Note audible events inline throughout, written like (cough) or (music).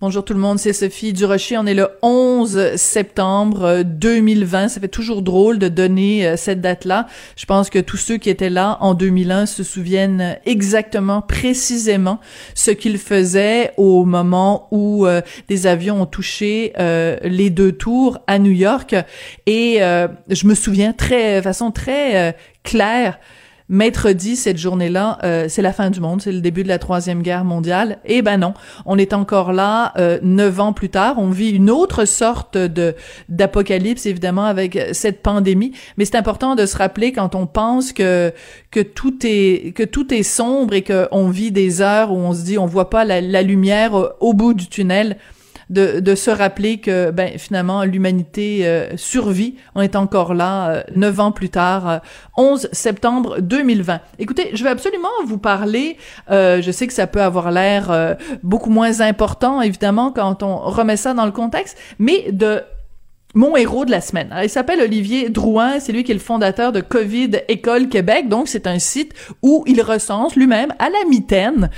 Bonjour tout le monde, c'est Sophie Durocher. On est le 11 septembre 2020. Ça fait toujours drôle de donner euh, cette date-là. Je pense que tous ceux qui étaient là en 2001 se souviennent exactement, précisément, ce qu'ils faisaient au moment où euh, des avions ont touché euh, les deux tours à New York. Et je me souviens très, façon très claire Maître dit cette journée-là, euh, c'est la fin du monde, c'est le début de la troisième guerre mondiale. Eh ben non, on est encore là euh, neuf ans plus tard. On vit une autre sorte de d'apocalypse évidemment avec cette pandémie. Mais c'est important de se rappeler quand on pense que que tout est que tout est sombre et qu'on vit des heures où on se dit on voit pas la, la lumière au bout du tunnel de, de se rappeler que ben finalement l'humanité euh, survit. On est encore là euh, neuf ans plus tard, 11 euh, septembre 2020. Écoutez, je vais absolument vous parler. je sais que ça peut avoir l'air beaucoup moins important évidemment quand on remet ça dans le contexte, mais de mon héros de la semaine. il s'appelle Olivier Drouin, c'est lui qui est le fondateur de Covid École Québec, donc c'est un site où il recense lui-même à la mitaine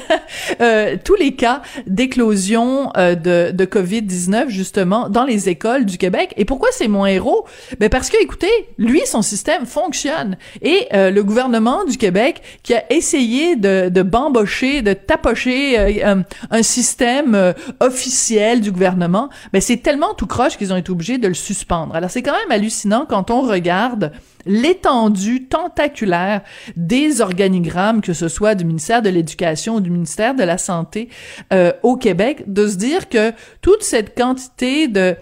(laughs) euh, tous les cas d'éclosion euh, de, de Covid-19 justement dans les écoles du Québec. Et pourquoi c'est mon héros? Ben parce que, écoutez, lui, son système fonctionne. Et euh, le gouvernement du Québec qui a essayé de, de bambocher, de tapocher un système officiel du gouvernement, ben c'est tellement tout croche qu'ils ont été obligé de le suspendre. Alors c'est quand même hallucinant quand on regarde l'étendue tentaculaire des organigrammes, que ce soit du ministère de l'Éducation ou du ministère de la Santé euh, au Québec, de se dire que toute cette quantité de,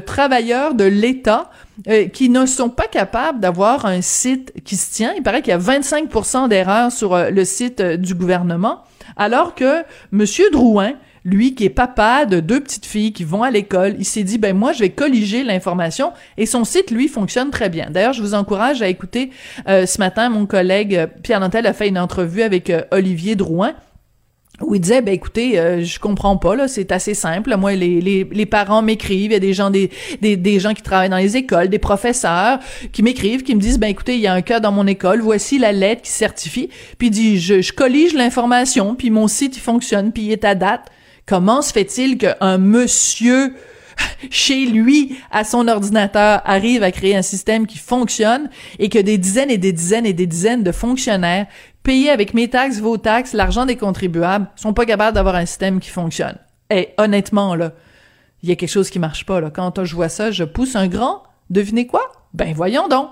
travailleurs de l'État euh, qui ne sont pas capables d'avoir un site qui se tient. Il paraît qu'il y a 25% d'erreurs sur euh, le site du gouvernement, alors que Monsieur Drouin, lui qui est papa de deux petites filles qui vont à l'école, il s'est dit ben moi je vais colliger l'information et son site lui fonctionne très bien. D'ailleurs, je vous encourage à écouter euh, ce matin mon collègue euh, Pierre Nantel a fait une entrevue avec euh, Olivier Drouin où il disait ben écoutez je comprends pas là c'est assez simple. Moi les, les, les parents m'écrivent il y a des gens des, des, des gens qui travaillent dans les écoles des professeurs qui m'écrivent qui me disent ben écoutez il y a un cas dans mon école voici la lettre qui certifie. Puis il dit je, je collige l'information puis mon site il fonctionne puis il est à date Comment se fait-il qu'un monsieur chez lui, à son ordinateur, arrive à créer un système qui fonctionne et que des dizaines et des dizaines et des dizaines de fonctionnaires payés avec mes taxes, vos taxes, l'argent des contribuables, sont pas capables d'avoir un système qui fonctionne? Et honnêtement, là, il y a quelque chose qui marche pas, là. Quand je vois ça, je pousse un grand. Devinez quoi? Ben, voyons donc.